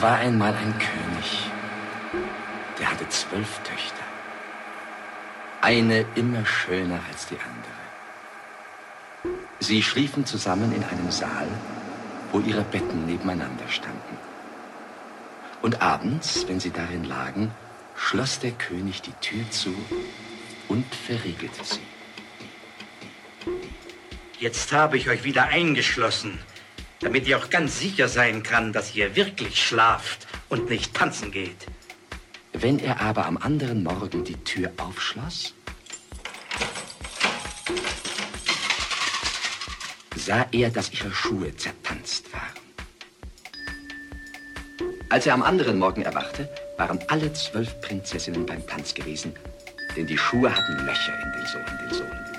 Es war einmal ein König, der hatte zwölf Töchter. Eine immer schöner als die andere. Sie schliefen zusammen in einem Saal, wo ihre Betten nebeneinander standen. Und abends, wenn sie darin lagen, schloss der König die Tür zu und verriegelte sie. Jetzt habe ich euch wieder eingeschlossen, damit ihr auch ganz sicher sein kann, dass ihr wirklich schlaft und nicht tanzen geht. Wenn er aber am anderen Morgen die Tür aufschloss, sah er, dass ihre Schuhe zertanzt waren. Als er am anderen Morgen erwachte, waren alle zwölf Prinzessinnen beim Tanz gewesen, denn die Schuhe hatten Löcher in den Sohlen, den Sohlen.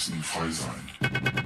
müssen frei sein.